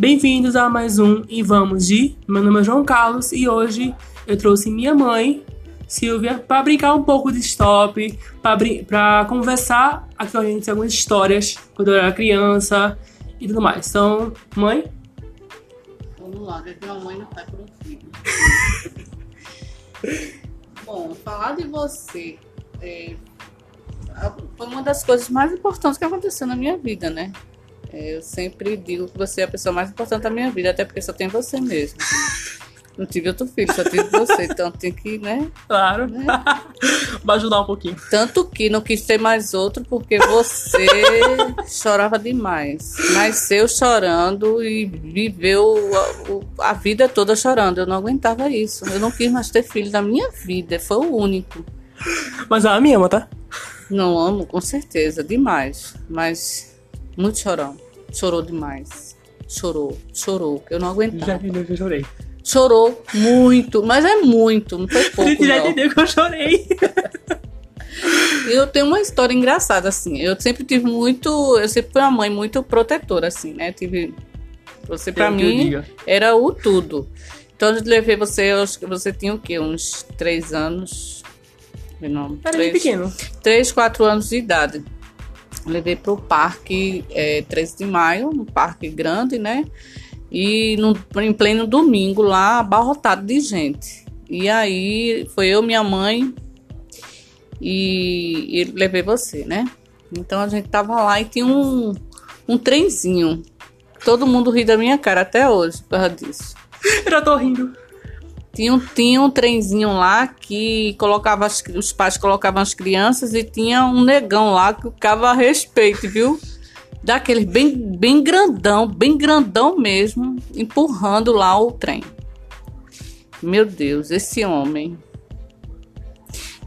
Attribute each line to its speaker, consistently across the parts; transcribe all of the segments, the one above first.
Speaker 1: Bem-vindos a mais um e vamos de. Meu nome é João Carlos e hoje eu trouxe minha mãe, Silvia, para brincar um pouco de stop, para conversar aqui com a gente algumas histórias quando eu era criança e tudo mais. Então, mãe?
Speaker 2: Vamos lá, ver uma mãe não tá um filho. Bom, falar de você é, foi uma das coisas mais importantes que aconteceu na minha vida, né? É, eu sempre digo que você é a pessoa mais importante da minha vida, até porque só tem você mesmo. Não tive outro filho, só tive você, então tem que, né?
Speaker 1: Claro. Né? Vai ajudar um pouquinho.
Speaker 2: Tanto que não quis ter mais outro porque você chorava demais. Nasceu chorando e viveu a, a, vida toda chorando. Eu não aguentava isso. Eu não quis mais ter filho na minha vida. Foi o único.
Speaker 1: Mas ela me ama, tá?
Speaker 2: Não amo, com certeza, demais. Mas muito chorão. Chorou demais. Chorou, chorou. Eu não aguentava.
Speaker 1: Já entendeu que eu chorei.
Speaker 2: Chorou muito, mas é muito, não foi pouco.
Speaker 1: Você já entendeu que eu chorei.
Speaker 2: eu tenho uma história engraçada, assim. Eu sempre tive muito. Eu sempre fui uma mãe muito protetora, assim, né? Tive. Você, pra mim, era o tudo. Então, eu levei você, eu acho que você tinha o quê? Uns três anos.
Speaker 1: Não, era três, pequeno.
Speaker 2: Três, quatro anos de idade. Levei pro parque é, 13 de maio, um parque grande, né? E no, em pleno domingo lá, abarrotado de gente. E aí foi eu, minha mãe e, e levei você, né? Então a gente tava lá e tinha um, um trenzinho. Todo mundo ri da minha cara até hoje por causa disso.
Speaker 1: Eu já tô rindo.
Speaker 2: Tinha, tinha um trenzinho lá que colocava as, os pais colocavam as crianças e tinha um negão lá que ficava a respeito, viu? daquele bem, bem grandão, bem grandão mesmo, empurrando lá o trem. Meu Deus, esse homem.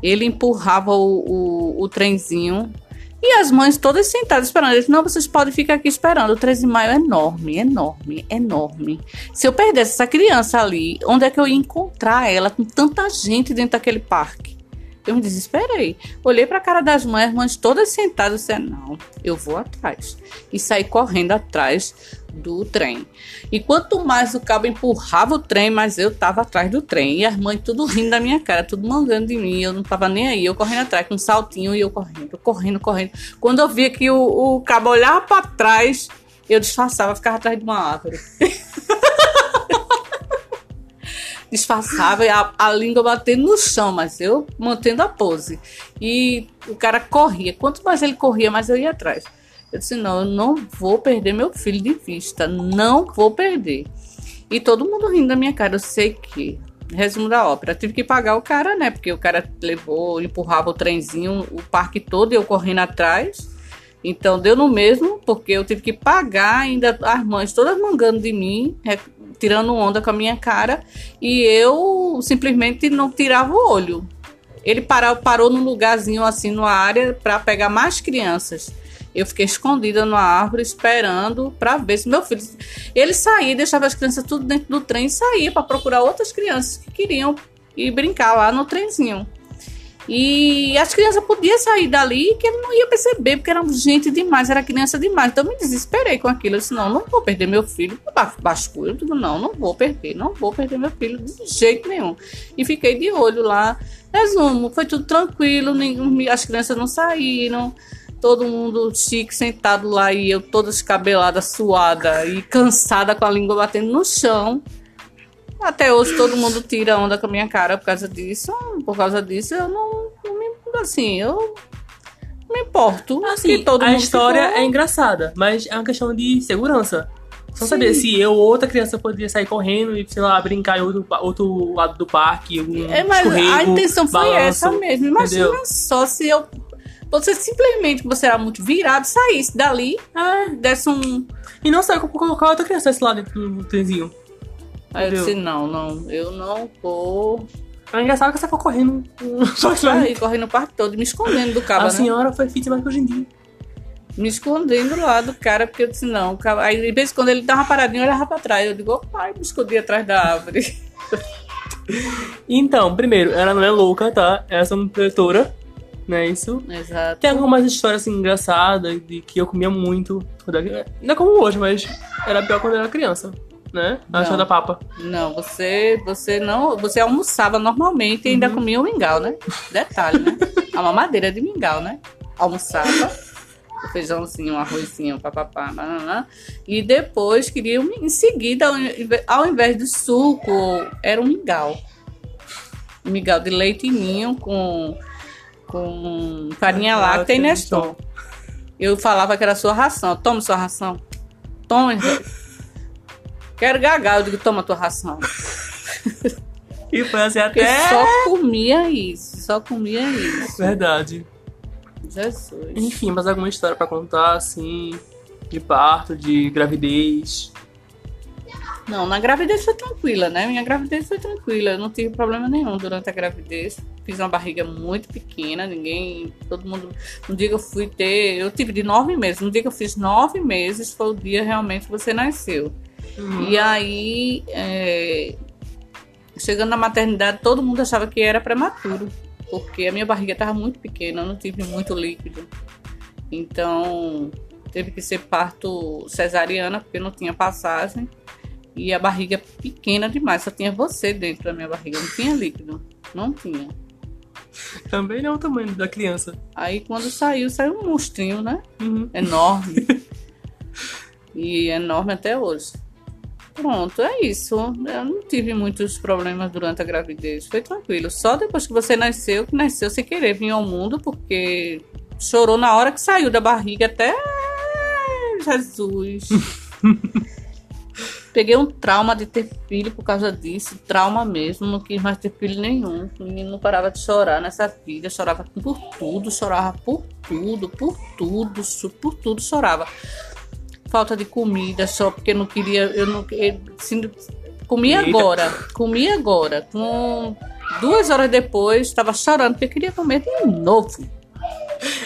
Speaker 2: Ele empurrava o, o, o trenzinho e as mães todas sentadas esperando. Ele não, vocês podem ficar aqui esperando. O 13 de maio é enorme, enorme, enorme. Se eu perdesse essa criança ali, onde é que eu ia encontrar ela com tanta gente dentro daquele parque? Eu me desesperei. Olhei para a cara das mães, mães todas sentadas, disse: Não, eu vou atrás. E saí correndo atrás do trem. E quanto mais o cabo empurrava o trem, mais eu tava atrás do trem. E as mães tudo rindo da minha cara, tudo mangando de mim. Eu não tava nem aí. Eu correndo atrás com um saltinho e eu correndo, correndo, correndo. Quando eu via que o, o cabo olhava para trás, eu disfarçava, ficava atrás de uma árvore. disfarçava a, a língua batendo no chão, mas eu mantendo a pose. E o cara corria. Quanto mais ele corria, mais eu ia atrás. Eu disse: não, eu não vou perder meu filho de vista. Não vou perder. E todo mundo rindo da minha cara. Eu sei que. Resumo da ópera. tive que pagar o cara, né? Porque o cara levou, empurrava o trenzinho, o parque todo, e eu correndo atrás. Então deu no mesmo, porque eu tive que pagar ainda as mães todas mangando de mim, tirando onda com a minha cara e eu simplesmente não tirava o olho. Ele parou, parou num lugarzinho assim numa área para pegar mais crianças. Eu fiquei escondida numa árvore esperando para ver se meu filho. Ele saía, deixava as crianças tudo dentro do trem e saía para procurar outras crianças que queriam ir brincar lá no trenzinho. E as crianças podiam sair dali que ele não ia perceber, porque era gente demais, era criança demais. Então me desesperei com aquilo. Eu disse, não, não vou perder meu filho. Basculho, eu não, não vou perder, não vou perder meu filho de jeito nenhum. E fiquei de olho lá. Resumo, foi tudo tranquilo, as crianças não saíram. Todo mundo chique, sentado lá e eu toda descabelada, suada e cansada com a língua batendo no chão. Até hoje todo mundo tira onda com a minha cara por causa disso. Por causa disso, eu não. Assim, eu não me importo.
Speaker 1: Assim, que todo a história ficou... é engraçada, mas é uma questão de segurança. Só saber se eu ou outra criança poderia sair correndo e, sei lá, brincar em outro, outro lado do parque. Um
Speaker 2: é, mas a intenção foi balanço, essa mesmo. Imagina entendeu? só se eu. Você simplesmente, você era muito virado, saísse dali, é, desse um.
Speaker 1: E não saiu colocar outra criança desse lado do trenzinho.
Speaker 2: Aí eu disse, não, não, eu não vou.
Speaker 1: É engraçado que você foi correndo.
Speaker 2: Só saí correndo o parque todo, me escondendo do cara. A
Speaker 1: né? senhora foi fit mais que hoje em dia.
Speaker 2: Me escondendo lá do cara, porque eu disse, não. Aí, de vez em quando ele dava paradinho, eu olhava pra trás. Eu digo, pai, me escondi atrás da árvore.
Speaker 1: então, primeiro, ela não é louca, tá? Ela é uma protetora. não é isso?
Speaker 2: Exato.
Speaker 1: Tem algumas histórias assim, engraçadas de que eu comia muito. Não é como hoje, mas era pior quando eu era criança, né? A
Speaker 2: Não.
Speaker 1: história da papa.
Speaker 2: Não, você, você não, você almoçava normalmente e ainda comia o mingau, né? Detalhe, né? A mamadeira de mingau, né? Almoçava, o feijãozinho, um arrozinho, papapá, banana, e depois queria um- em seguida, ao invés de suco, era um mingau. Um mingau de leite ninho com com farinha láctea e Neston. Eu falava que era sua ração. Toma sua ração. Toma. Quero gagal. Eu digo, toma tua ração.
Speaker 1: E foi assim
Speaker 2: Porque
Speaker 1: até.
Speaker 2: só comia isso. Só comia isso.
Speaker 1: Verdade.
Speaker 2: Jesus.
Speaker 1: Enfim, mais alguma história pra contar, assim, de parto, de gravidez.
Speaker 2: Não, na gravidez foi tranquila, né? Minha gravidez foi tranquila. Eu não tive problema nenhum durante a gravidez. Fiz uma barriga muito pequena. Ninguém. Todo mundo. No dia que eu fui ter. Eu tive de nove meses. No dia que eu fiz nove meses foi o dia realmente que você nasceu. E aí, é, chegando na maternidade, todo mundo achava que era prematuro, porque a minha barriga estava muito pequena, eu não tive muito líquido. Então, teve que ser parto cesariana, porque não tinha passagem. E a barriga pequena demais, só tinha você dentro da minha barriga, não tinha líquido. Não tinha.
Speaker 1: Também não é o tamanho da criança.
Speaker 2: Aí quando saiu, saiu um monstrinho, né?
Speaker 1: Uhum.
Speaker 2: enorme. e enorme até hoje. Pronto, é isso. Eu não tive muitos problemas durante a gravidez. Foi tranquilo. Só depois que você nasceu, que nasceu sem querer vir ao mundo, porque chorou na hora que saiu da barriga até. Jesus. Peguei um trauma de ter filho por causa disso. Trauma mesmo. Não quis mais ter filho nenhum. O menino não parava de chorar nessa vida. Chorava por tudo. Chorava por tudo. Por tudo. Por tudo chorava. Falta de comida só porque não queria. Eu não. Eu, assim, comia
Speaker 1: Eita.
Speaker 2: agora. Comia agora. Com duas horas depois, estava chorando porque queria comer de novo.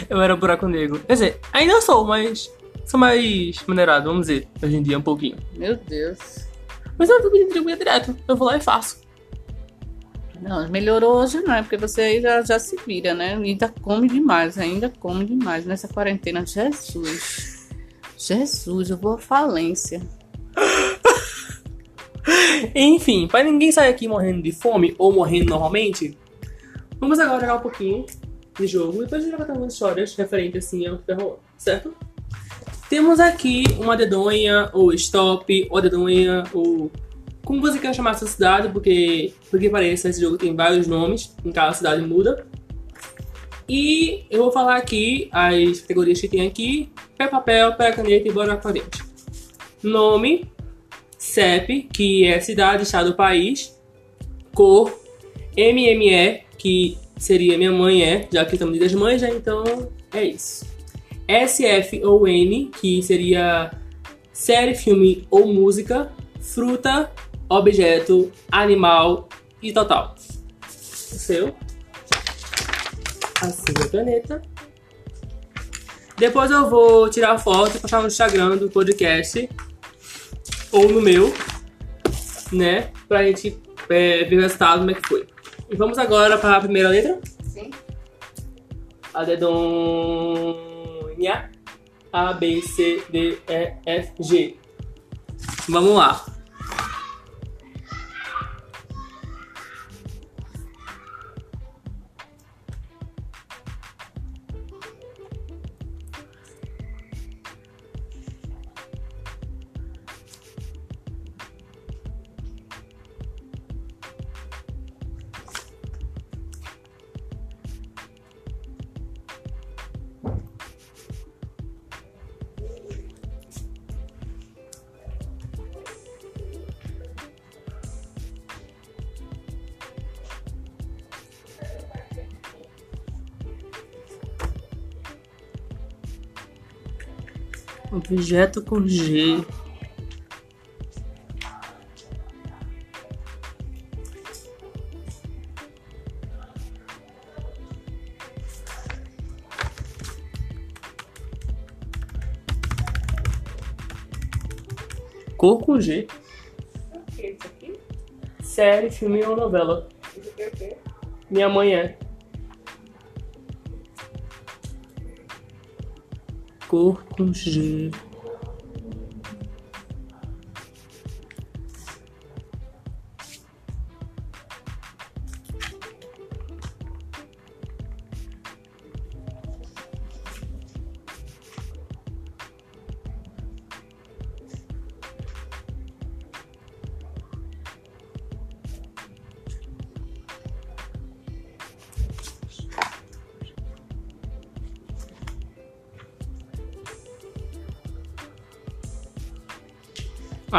Speaker 1: Eu era buraco negro. Quer dizer, ainda sou, mas sou mais maneirado, vamos dizer, hoje em dia um pouquinho.
Speaker 2: Meu Deus.
Speaker 1: Mas eu não de comida direto. Eu vou lá e faço.
Speaker 2: Não, melhorou hoje não, é porque você aí já, já se vira, né? Ainda come demais, ainda come demais nessa quarentena. Jesus. Jesus, eu vou à falência.
Speaker 1: Enfim, pra ninguém sair aqui morrendo de fome ou morrendo normalmente, vamos agora jogar um pouquinho de jogo e depois a gente vai algumas histórias referentes assim ao que tá rolando, certo? Temos aqui uma dedonha, ou stop, ou dedonha, ou como você quer chamar a sua cidade, porque, porque pareça, esse jogo tem vários nomes, em cada cidade muda. E eu vou falar aqui as categorias que tem aqui: pé papel, pé caneta e bora com a gente. Nome, CEP, que é cidade, estado, país. Cor, MME, que seria minha mãe é, já que estamos dia das mães, né? Então é isso. SF ou N, que seria série, filme ou música. Fruta, objeto, animal e total. O seu. Assim a caneta. Depois eu vou tirar a foto e postar no Instagram do podcast ou no meu, né? Pra gente é, ver o resultado, como é que foi. E vamos agora para a primeira letra.
Speaker 2: Sim.
Speaker 1: A dedonha. A, B, C, D, E, F, G. Vamos lá. Objeto com G. Cor com G. Série, filme ou novela. Minha mãe é. Cor com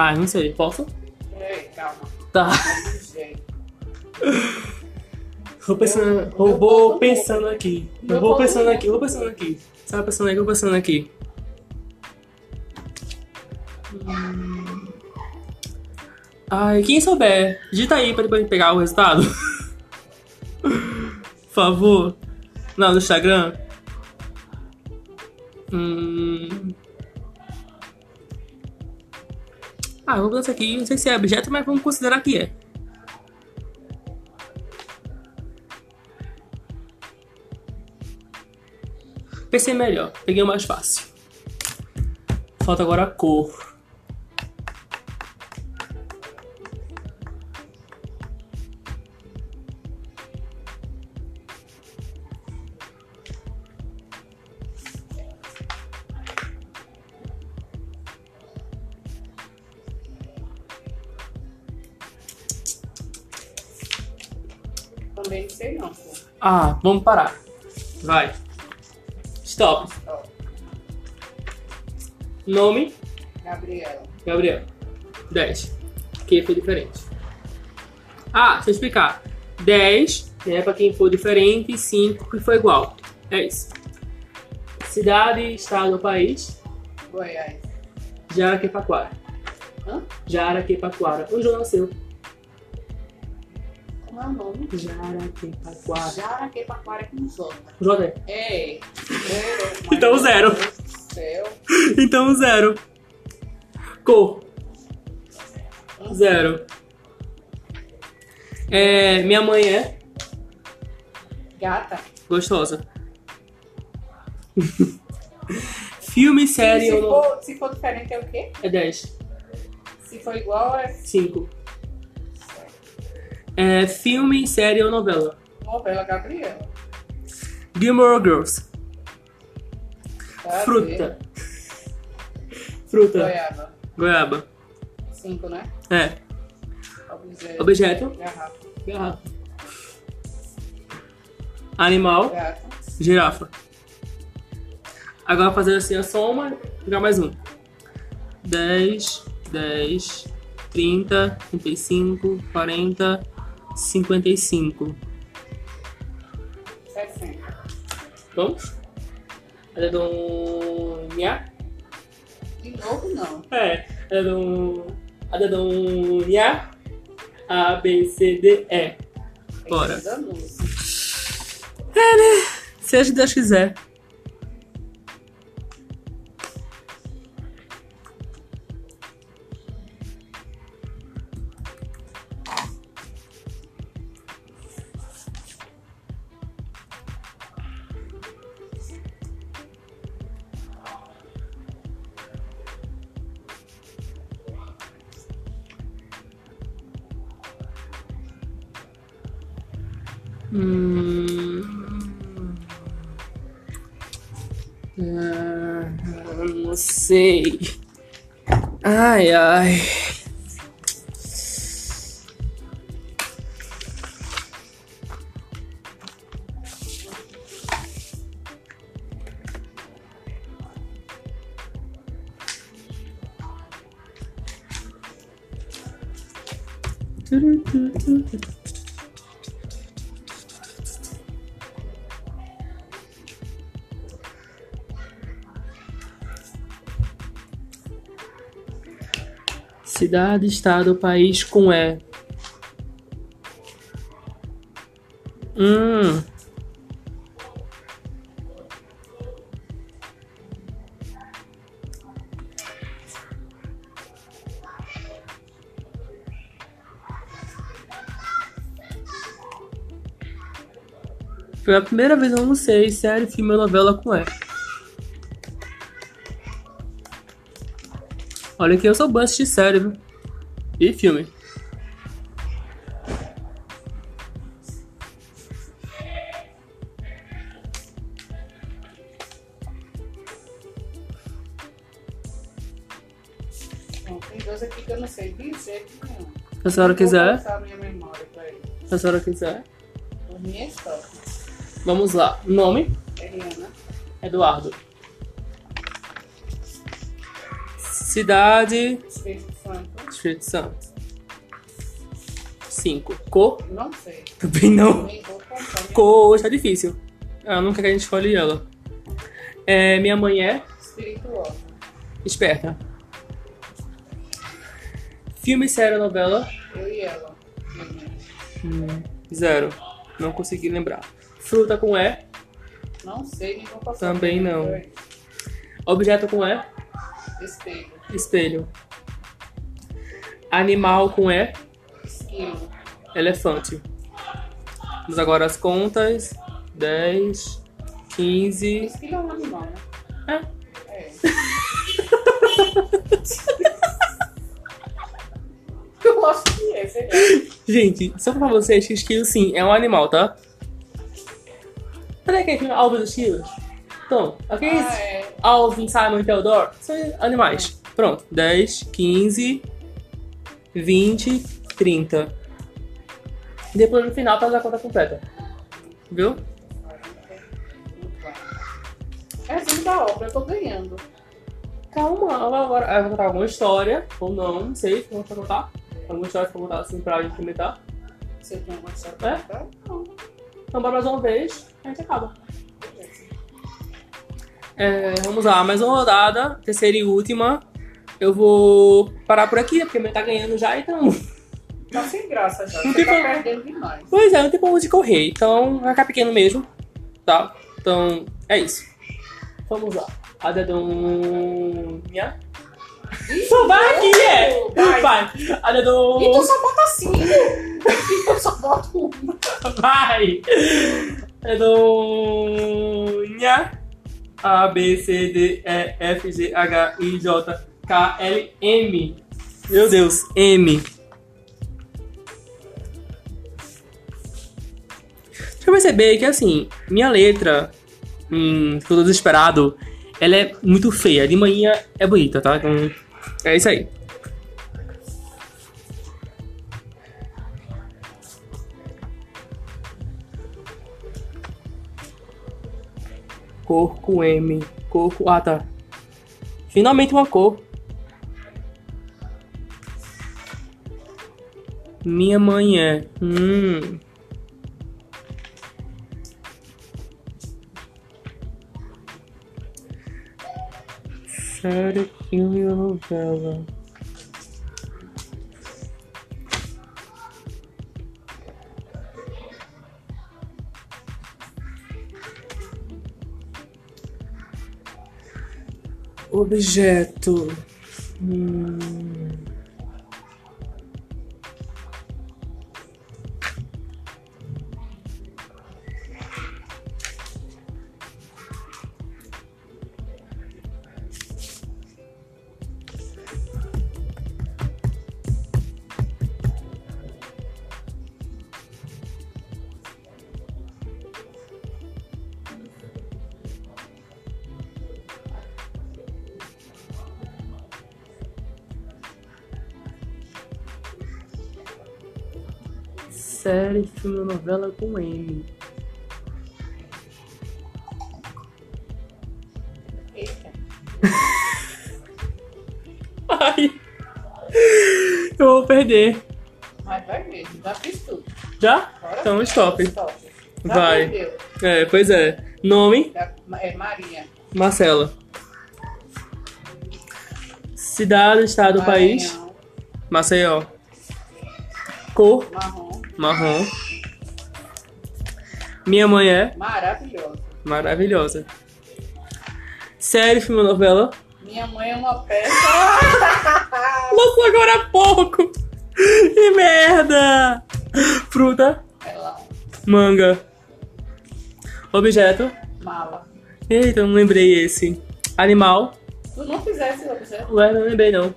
Speaker 1: Ah, não sei. Posso?
Speaker 2: Ei, calma.
Speaker 1: Tá. Vou pensando, eu vou pensando aqui. Eu vou pensando aqui, eu vou pensando aqui. Sabe pensando aqui, eu vou pensando aqui. Hum. Ai, quem souber, digita aí pra depois pegar o resultado. Por favor. Não, no Instagram. Hum. Ah, vamos botar isso aqui. Não sei se é objeto, mas vamos considerar que é. Pensei melhor, peguei o mais fácil. Falta agora a cor.
Speaker 2: Também sei não, pô.
Speaker 1: Ah, vamos parar. Vai. Stop.
Speaker 2: Ó,
Speaker 1: Nome,
Speaker 2: Gabriela.
Speaker 1: Gabriel. 10. Que foi diferente. Ah, deixa eu explicar. 10 né, pra quem for diferente e 5 que foi igual. É isso. Cidade, estado ou país.
Speaker 2: Goiás.
Speaker 1: Jaraquepaquara.
Speaker 2: Hã?
Speaker 1: Jaraquepaquara. Onde eu nasceu?
Speaker 2: Como é o nome?
Speaker 1: Jaraquepaquara.
Speaker 2: Jaraquepaquara com J.
Speaker 1: J.
Speaker 2: É. é
Speaker 1: Então, zero.
Speaker 2: Deus céu.
Speaker 1: Então, zero. Cor. Zero. É, minha mãe é
Speaker 2: Gata.
Speaker 1: gostosa. Filme, série
Speaker 2: se,
Speaker 1: ou não?
Speaker 2: for, se for diferente é o quê?
Speaker 1: É 10.
Speaker 2: Se for igual é
Speaker 1: 5. É, filme, série ou novela?
Speaker 2: novela Gabriela.
Speaker 1: Gilmore Girls.
Speaker 2: Tá,
Speaker 1: Fruta. Fruta.
Speaker 2: Goiaba.
Speaker 1: Goiaba.
Speaker 2: Cinco, né?
Speaker 1: É.
Speaker 2: Objeto.
Speaker 1: Objeto.
Speaker 2: Garrafa.
Speaker 1: Garrafa. Animal.
Speaker 2: Gata.
Speaker 1: Girafa. Agora fazer assim a soma, pegar mais um. 10, 10, 30, 35, 40, 55.
Speaker 2: 60.
Speaker 1: Vamos? Adedonha?
Speaker 2: De novo, não.
Speaker 1: É. Adedon... Adedonha? A, B, C, D, E. Bora.
Speaker 2: Danusa.
Speaker 1: Seja Deus quiser. Cidade, estado, país com E. Hum. Foi a primeira vez eu não sei série, filme ou novela com E. Olha que eu sou bom de série, viu? E filme.
Speaker 2: Bom, tem dois aqui que eu não sei dizer não.
Speaker 1: Se a senhora quiser, se a senhora quiser. Vamos lá. Nome:
Speaker 2: Eliana.
Speaker 1: Eduardo. Cidade:
Speaker 2: Espírito Santo.
Speaker 1: Espírito Santo. 5. Cor:
Speaker 2: Não sei.
Speaker 1: Também não. Cor hoje tá difícil. Ah, nunca que a gente escolhe ela. É, minha mãe é
Speaker 2: Espirituosa.
Speaker 1: esperta. Filme, série, novela?
Speaker 2: Eu e ela. Menina.
Speaker 1: Zero. Não consegui lembrar. Fruta com E.
Speaker 2: Não sei, nem vou passar.
Speaker 1: Também não. Objeto com E.
Speaker 2: Espelho.
Speaker 1: Espelho. Animal com E.
Speaker 2: Esquilo.
Speaker 1: Elefante. Vamos agora as contas. 10, 15.
Speaker 2: Esquilo é um animal, né?
Speaker 1: É.
Speaker 2: É. Eu acho que é, sei lá.
Speaker 1: Gente, só pra vocês que esquilo sim é um animal, tá? Peraí, que é Alvin dos esquilos? Então, aqueles
Speaker 2: Ah, é.
Speaker 1: Alvin, Simon e Theodore são animais. Pronto. 10, 15, 20, 30. Depois no final faz a conta completa. Viu?
Speaker 2: É assim da obra, eu tô ganhando.
Speaker 1: Calma, agora eu vou contar alguma história, ou não, não sei, vamos pra contar. Alguma história pra contar assim pra implementar.
Speaker 2: Você tem alguma história
Speaker 1: É?
Speaker 2: pra contar? Não.
Speaker 1: Então, bora mais uma vez, a gente acaba. É, vamos lá, mais uma rodada, terceira e última. Eu vou parar por aqui, porque meu tá ganhando já, então.
Speaker 2: Tá sem graça já.
Speaker 1: Não
Speaker 2: Você
Speaker 1: tem
Speaker 2: tá
Speaker 1: como-
Speaker 2: perdendo demais.
Speaker 1: Pois é, não tem como de correr, então vai ficar pequeno mesmo, tá? Então, é isso. Vamos lá. A dedonha. Só vai aqui, é!
Speaker 2: Vai.
Speaker 1: Vai! A dedonha.
Speaker 2: Então só bota cinco. Então só bota uma.
Speaker 1: Vai! Redonha. A, B, C, D, E, F, G, H, I, J, K, L, M. Meu Deus, M. Deixa eu perceber que, assim, minha letra, hum, que eu tô desesperado, ela é muito feia. De manhã é bonita, tá? Então, é isso aí. Cor com M. Cor. Ah, tá. Finalmente uma cor. Minha mãe é. Hum. Série, filme ou novela? Objeto. Hum. Série, filme ou novela com M.
Speaker 2: Eita.
Speaker 1: Ai. Eu vou perder.
Speaker 2: Mas vai mesmo, já fiz tudo.
Speaker 1: Já?
Speaker 2: Bora.
Speaker 1: Então, stop.
Speaker 2: Stop.
Speaker 1: Vai.
Speaker 2: perdeu.
Speaker 1: É, pois é. Nome:
Speaker 2: É Maria.
Speaker 1: Marcela. Cidade, estado, país:
Speaker 2: Maranhão,
Speaker 1: Maceió. Cor:
Speaker 2: Marrom.
Speaker 1: Marrom. Minha mãe é
Speaker 2: Maravilhosa.
Speaker 1: maravilhosa. Série, filme ou novela?
Speaker 2: Minha mãe é uma peça.
Speaker 1: Lançou agora há pouco! Que merda! Fruta,
Speaker 2: Ela,
Speaker 1: manga. Objeto.
Speaker 2: mala.
Speaker 1: Eita, eu não lembrei esse. Animal.
Speaker 2: Tu não fizesse objeto?
Speaker 1: Ué, não lembrei não.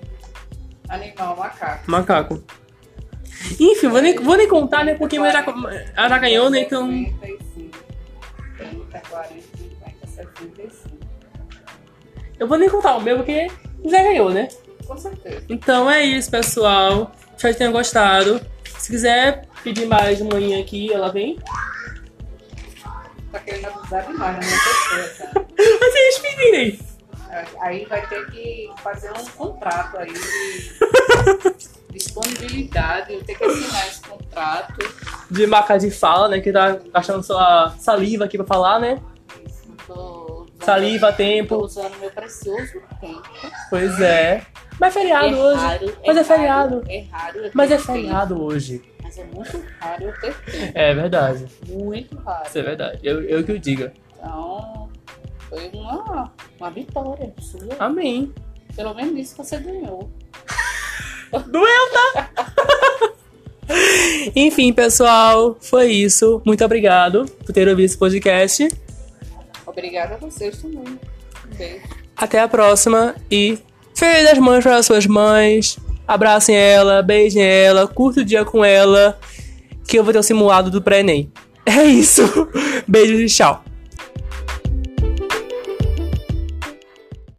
Speaker 2: Animal, macaco.
Speaker 1: Macaco. Enfim, vou nem, vou nem contar, né? Porque ela já, ganhou, né? Então.
Speaker 2: 65, 30, 40, 50, 65.
Speaker 1: Eu vou nem contar o meu, porque já ganhou, né?
Speaker 2: Com certeza.
Speaker 1: Então é isso, pessoal. Espero que tenham gostado. Se quiser pedir mais de manhã aqui, ela vem.
Speaker 2: Tá querendo abusar demais minha pessoa, sabe?
Speaker 1: Vocês pedirem.
Speaker 2: Aí vai ter que fazer um contrato aí de disponibilidade. Eu tenho que assinar esse contrato.
Speaker 1: De marca de fala, né? Que tá gastando sua saliva aqui pra falar, né?
Speaker 2: Isso, tô usando-
Speaker 1: Saliva,
Speaker 2: Tô
Speaker 1: tempo.
Speaker 2: usando meu precioso tempo.
Speaker 1: Pois é. Mas é feriado hoje.
Speaker 2: raro,
Speaker 1: Mas é
Speaker 2: raro,
Speaker 1: feriado.
Speaker 2: É raro.
Speaker 1: Mas
Speaker 2: ter
Speaker 1: é
Speaker 2: tempo.
Speaker 1: feriado hoje.
Speaker 2: Mas é muito raro eu ter tempo.
Speaker 1: É verdade.
Speaker 2: Muito raro.
Speaker 1: Isso é verdade. Eu, eu que o diga.
Speaker 2: Então, foi uma, uma vitória sua.
Speaker 1: Amém.
Speaker 2: Pelo menos isso você ganhou.
Speaker 1: Doeu, tá? Enfim, pessoal, foi isso. Muito obrigado por ter ouvido esse podcast.
Speaker 2: Obrigada a vocês também. Um beijo.
Speaker 1: Até a próxima e Feliz das Mães para as suas mães. Abracem ela, beijem ela, curta o dia com ela, que eu vou ter o simulado do pré-ENEM. É isso. Beijos e tchau.